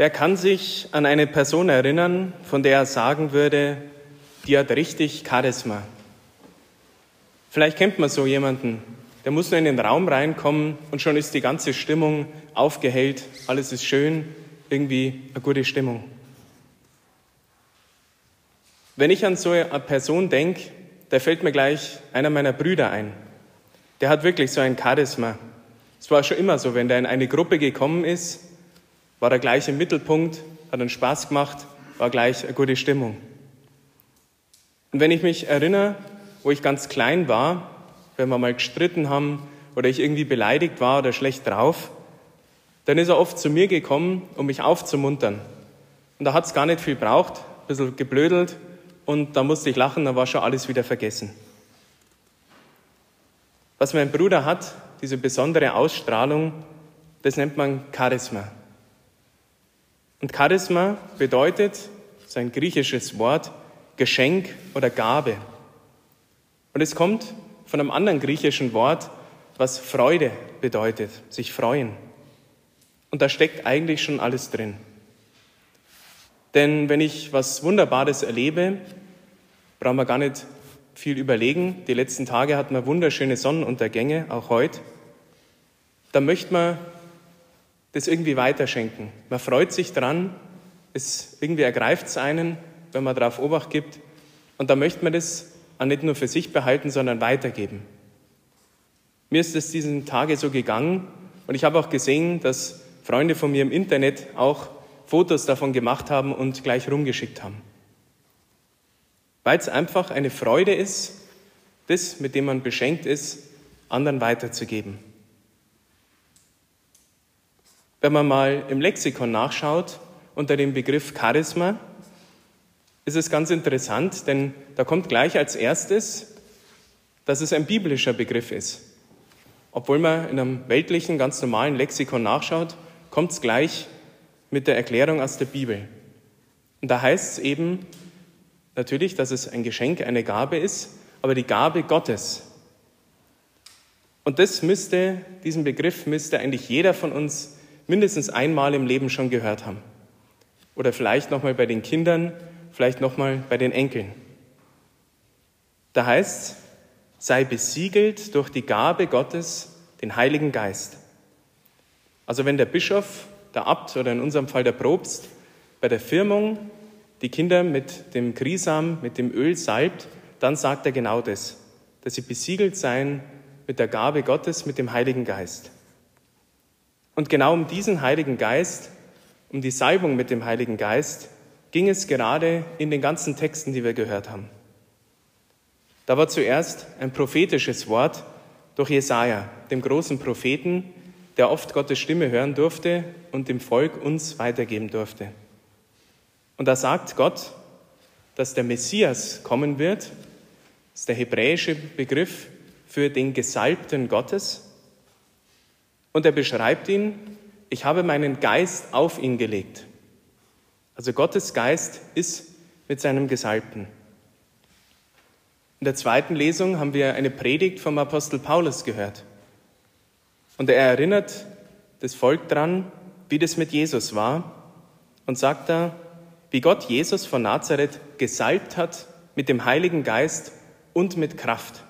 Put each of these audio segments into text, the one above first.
Wer kann sich an eine Person erinnern, von der er sagen würde, die hat richtig Charisma? Vielleicht kennt man so jemanden, der muss nur in den Raum reinkommen und schon ist die ganze Stimmung aufgehellt, alles ist schön, irgendwie eine gute Stimmung. Wenn ich an so eine Person denke, da fällt mir gleich einer meiner Brüder ein. Der hat wirklich so ein Charisma. Es war schon immer so, wenn der in eine Gruppe gekommen ist, war er gleich im Mittelpunkt, hat einen Spaß gemacht, war gleich eine gute Stimmung. Und wenn ich mich erinnere, wo ich ganz klein war, wenn wir mal gestritten haben oder ich irgendwie beleidigt war oder schlecht drauf, dann ist er oft zu mir gekommen, um mich aufzumuntern. Und da hat es gar nicht viel braucht, ein bisschen geblödelt und da musste ich lachen, dann war schon alles wieder vergessen. Was mein Bruder hat, diese besondere Ausstrahlung, das nennt man Charisma. Und Charisma bedeutet, sein griechisches Wort, Geschenk oder Gabe. Und es kommt von einem anderen griechischen Wort, was Freude bedeutet, sich freuen. Und da steckt eigentlich schon alles drin. Denn wenn ich was Wunderbares erlebe, brauchen wir gar nicht viel überlegen. Die letzten Tage hatten wir wunderschöne Sonnenuntergänge, auch heute. Da möchte man das irgendwie weiterschenken. Man freut sich dran, es irgendwie ergreift es einen, wenn man darauf Obacht gibt. Und da möchte man das auch nicht nur für sich behalten, sondern weitergeben. Mir ist es diesen Tage so gegangen und ich habe auch gesehen, dass Freunde von mir im Internet auch Fotos davon gemacht haben und gleich rumgeschickt haben. Weil es einfach eine Freude ist, das, mit dem man beschenkt ist, anderen weiterzugeben. Wenn man mal im Lexikon nachschaut unter dem Begriff Charisma, ist es ganz interessant, denn da kommt gleich als erstes, dass es ein biblischer Begriff ist. Obwohl man in einem weltlichen, ganz normalen Lexikon nachschaut, kommt es gleich mit der Erklärung aus der Bibel. Und da heißt es eben natürlich, dass es ein Geschenk, eine Gabe ist, aber die Gabe Gottes. Und das müsste, diesen Begriff müsste eigentlich jeder von uns mindestens einmal im Leben schon gehört haben. Oder vielleicht nochmal bei den Kindern, vielleicht nochmal bei den Enkeln. Da heißt sei besiegelt durch die Gabe Gottes, den Heiligen Geist. Also wenn der Bischof, der Abt oder in unserem Fall der Propst bei der Firmung die Kinder mit dem Grisam, mit dem Öl salbt, dann sagt er genau das, dass sie besiegelt seien mit der Gabe Gottes, mit dem Heiligen Geist. Und genau um diesen Heiligen Geist, um die Salbung mit dem Heiligen Geist, ging es gerade in den ganzen Texten, die wir gehört haben. Da war zuerst ein prophetisches Wort durch Jesaja, dem großen Propheten, der oft Gottes Stimme hören durfte und dem Volk uns weitergeben durfte. Und da sagt Gott, dass der Messias kommen wird, das ist der hebräische Begriff für den Gesalbten Gottes. Und er beschreibt ihn, ich habe meinen Geist auf ihn gelegt. Also Gottes Geist ist mit seinem Gesalbten. In der zweiten Lesung haben wir eine Predigt vom Apostel Paulus gehört. Und er erinnert das Volk daran, wie das mit Jesus war und sagt da, wie Gott Jesus von Nazareth gesalbt hat mit dem Heiligen Geist und mit Kraft.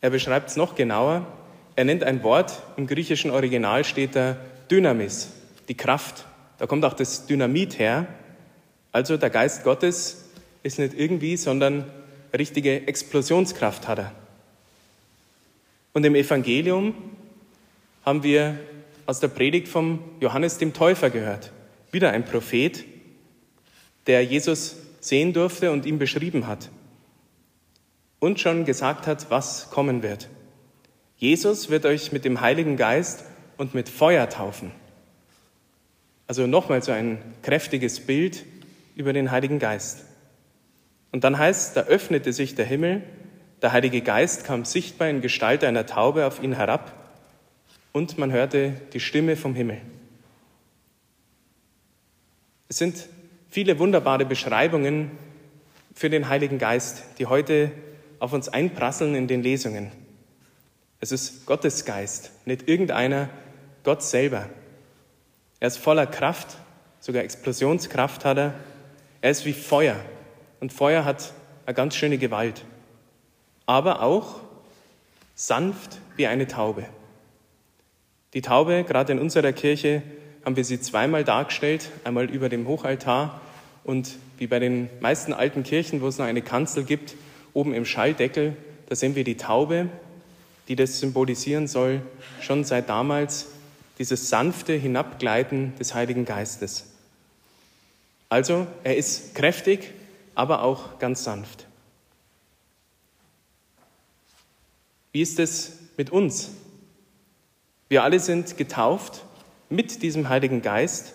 Er beschreibt es noch genauer er nennt ein Wort, im griechischen Original steht da Dynamis, die Kraft. Da kommt auch das Dynamit her. Also der Geist Gottes ist nicht irgendwie, sondern richtige Explosionskraft hat er. Und im Evangelium haben wir aus der Predigt vom Johannes dem Täufer gehört. Wieder ein Prophet, der Jesus sehen durfte und ihm beschrieben hat. Und schon gesagt hat, was kommen wird. Jesus wird euch mit dem Heiligen Geist und mit Feuer taufen. Also nochmal so ein kräftiges Bild über den Heiligen Geist. Und dann heißt, da öffnete sich der Himmel, der Heilige Geist kam sichtbar in Gestalt einer Taube auf ihn herab und man hörte die Stimme vom Himmel. Es sind viele wunderbare Beschreibungen für den Heiligen Geist, die heute auf uns einprasseln in den Lesungen. Es ist Gottes Geist, nicht irgendeiner, Gott selber. Er ist voller Kraft, sogar Explosionskraft hat er. Er ist wie Feuer und Feuer hat eine ganz schöne Gewalt, aber auch sanft wie eine Taube. Die Taube, gerade in unserer Kirche, haben wir sie zweimal dargestellt, einmal über dem Hochaltar und wie bei den meisten alten Kirchen, wo es noch eine Kanzel gibt, oben im Schalldeckel, da sehen wir die Taube, die das symbolisieren soll, schon seit damals dieses sanfte Hinabgleiten des Heiligen Geistes. Also, er ist kräftig, aber auch ganz sanft. Wie ist es mit uns? Wir alle sind getauft mit diesem Heiligen Geist,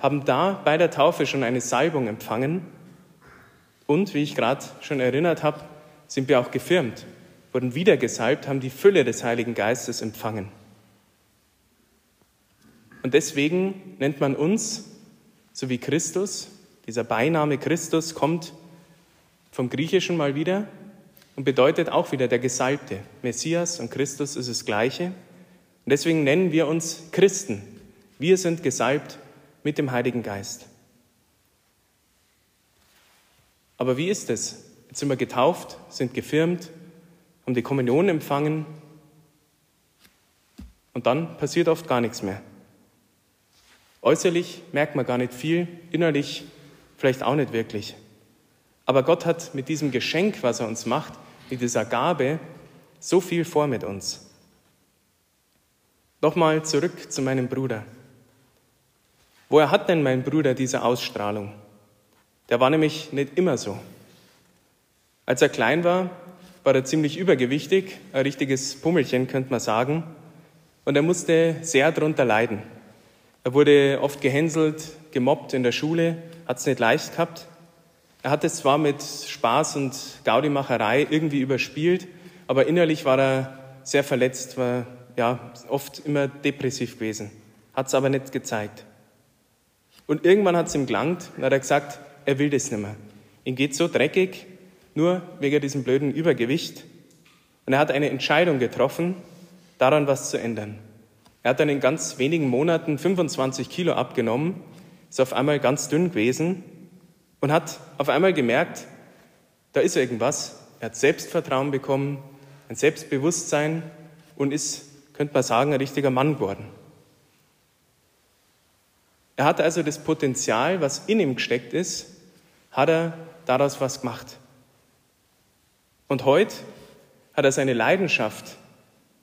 haben da bei der Taufe schon eine Salbung empfangen und, wie ich gerade schon erinnert habe, sind wir auch gefirmt, wurden wieder gesalbt, haben die Fülle des Heiligen Geistes empfangen. Und deswegen nennt man uns, so wie Christus, dieser Beiname Christus kommt vom Griechischen mal wieder und bedeutet auch wieder der Gesalbte. Messias und Christus ist das Gleiche. Und deswegen nennen wir uns Christen. Wir sind gesalbt mit dem Heiligen Geist. Aber wie ist es? Jetzt sind wir getauft, sind gefirmt, haben die Kommunion empfangen und dann passiert oft gar nichts mehr. Äußerlich merkt man gar nicht viel, innerlich vielleicht auch nicht wirklich. Aber Gott hat mit diesem Geschenk, was er uns macht, mit dieser Gabe, so viel vor mit uns. Nochmal zurück zu meinem Bruder. Woher hat denn mein Bruder diese Ausstrahlung? Der war nämlich nicht immer so. Als er klein war, war er ziemlich übergewichtig, ein richtiges Pummelchen könnte man sagen, und er musste sehr darunter leiden. Er wurde oft gehänselt, gemobbt in der Schule, hat es nicht leicht gehabt. Er hat es zwar mit Spaß und Gaudimacherei irgendwie überspielt, aber innerlich war er sehr verletzt, war ja oft immer depressiv gewesen, hat es aber nicht gezeigt. Und irgendwann hat es ihm gelangt und hat er gesagt, er will das nicht mehr. Ihm geht so dreckig, nur wegen diesem blöden Übergewicht. Und er hat eine Entscheidung getroffen, daran was zu ändern. Er hat dann in ganz wenigen Monaten 25 Kilo abgenommen, ist auf einmal ganz dünn gewesen und hat auf einmal gemerkt, da ist irgendwas. Er hat Selbstvertrauen bekommen, ein Selbstbewusstsein und ist, könnte man sagen, ein richtiger Mann geworden. Er hat also das Potenzial, was in ihm gesteckt ist, hat er daraus was gemacht. Und heute hat er seine Leidenschaft,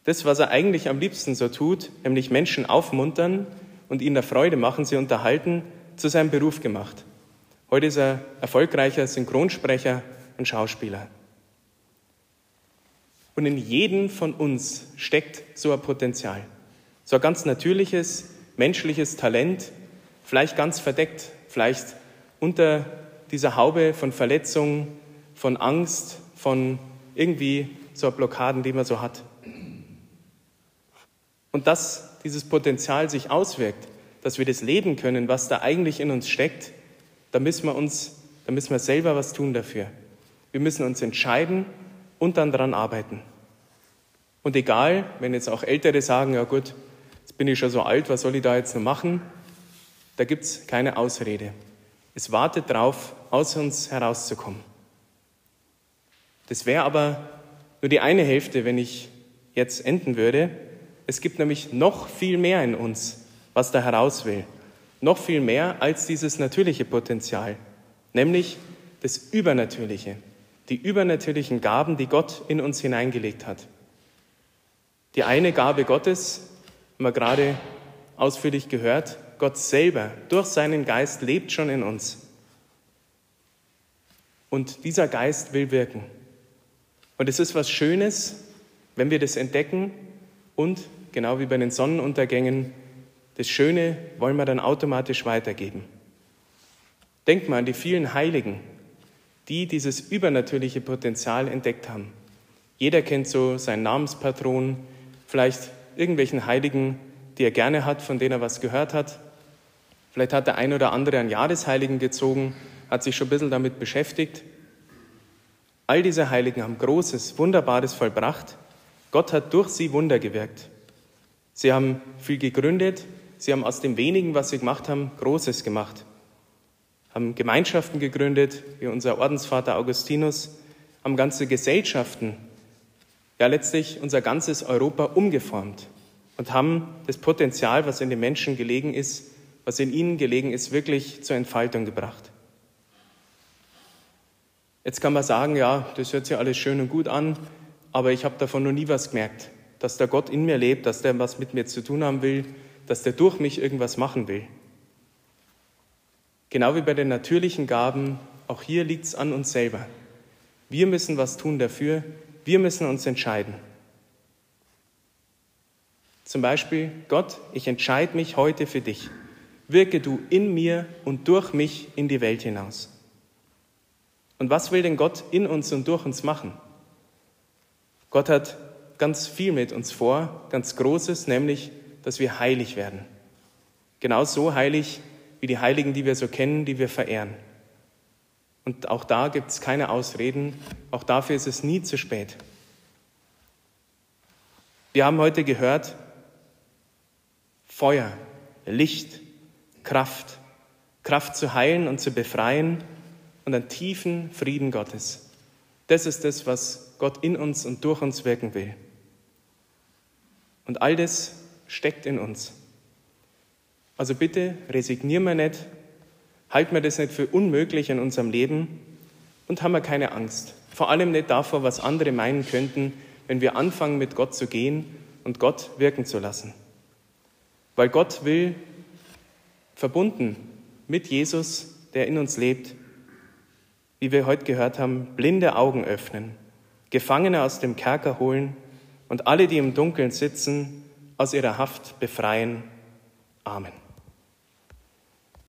das, was er eigentlich am liebsten so tut, nämlich Menschen aufmuntern und ihnen der Freude machen, sie unterhalten, zu seinem Beruf gemacht. Heute ist er erfolgreicher Synchronsprecher und Schauspieler. Und in jedem von uns steckt so ein Potenzial. So ein ganz natürliches, menschliches Talent, vielleicht ganz verdeckt, vielleicht unter dieser Haube von Verletzung, von Angst, von irgendwie so Blockaden, die man so hat. Und dass dieses Potenzial sich auswirkt, dass wir das leben können, was da eigentlich in uns steckt, da müssen wir uns, da müssen wir selber was tun dafür. Wir müssen uns entscheiden und dann daran arbeiten. Und egal, wenn jetzt auch Ältere sagen, ja gut, jetzt bin ich schon so alt, was soll ich da jetzt noch machen? Da gibt es keine Ausrede. Es wartet darauf, aus uns herauszukommen. Das wäre aber nur die eine Hälfte, wenn ich jetzt enden würde. Es gibt nämlich noch viel mehr in uns, was da heraus will. Noch viel mehr als dieses natürliche Potenzial, nämlich das Übernatürliche, die übernatürlichen Gaben, die Gott in uns hineingelegt hat. Die eine Gabe Gottes, haben wir gerade ausführlich gehört, Gott selber durch seinen Geist lebt schon in uns. Und dieser Geist will wirken. Und es ist was Schönes, wenn wir das entdecken und, genau wie bei den Sonnenuntergängen, das Schöne wollen wir dann automatisch weitergeben. Denkt mal an die vielen Heiligen, die dieses übernatürliche Potenzial entdeckt haben. Jeder kennt so seinen Namenspatron, vielleicht irgendwelchen Heiligen, die er gerne hat, von denen er was gehört hat. Vielleicht hat der ein oder andere einen Jahresheiligen gezogen, hat sich schon ein bisschen damit beschäftigt. All diese Heiligen haben Großes, Wunderbares vollbracht. Gott hat durch sie Wunder gewirkt. Sie haben viel gegründet, sie haben aus dem wenigen, was sie gemacht haben, Großes gemacht. Haben Gemeinschaften gegründet, wie unser Ordensvater Augustinus, haben ganze Gesellschaften, ja letztlich unser ganzes Europa umgeformt und haben das Potenzial, was in den Menschen gelegen ist, was in ihnen gelegen ist, wirklich zur Entfaltung gebracht. Jetzt kann man sagen, ja, das hört sich alles schön und gut an, aber ich habe davon noch nie was gemerkt, dass der Gott in mir lebt, dass der was mit mir zu tun haben will, dass der durch mich irgendwas machen will. Genau wie bei den natürlichen Gaben, auch hier liegt es an uns selber. Wir müssen was tun dafür, wir müssen uns entscheiden. Zum Beispiel, Gott, ich entscheide mich heute für dich. Wirke du in mir und durch mich in die Welt hinaus. Und was will denn Gott in uns und durch uns machen? Gott hat ganz viel mit uns vor, ganz Großes, nämlich, dass wir heilig werden. Genau so heilig wie die Heiligen, die wir so kennen, die wir verehren. Und auch da gibt es keine Ausreden, auch dafür ist es nie zu spät. Wir haben heute gehört, Feuer, Licht, Kraft, Kraft zu heilen und zu befreien und einen tiefen Frieden Gottes. Das ist das, was Gott in uns und durch uns wirken will. Und all das steckt in uns. Also bitte resignier mir nicht, halt mir das nicht für unmöglich in unserem Leben und haben wir keine Angst. Vor allem nicht davor, was andere meinen könnten, wenn wir anfangen, mit Gott zu gehen und Gott wirken zu lassen. Weil Gott will, verbunden mit Jesus, der in uns lebt, wie wir heute gehört haben, blinde Augen öffnen, Gefangene aus dem Kerker holen und alle, die im Dunkeln sitzen, aus ihrer Haft befreien. Amen.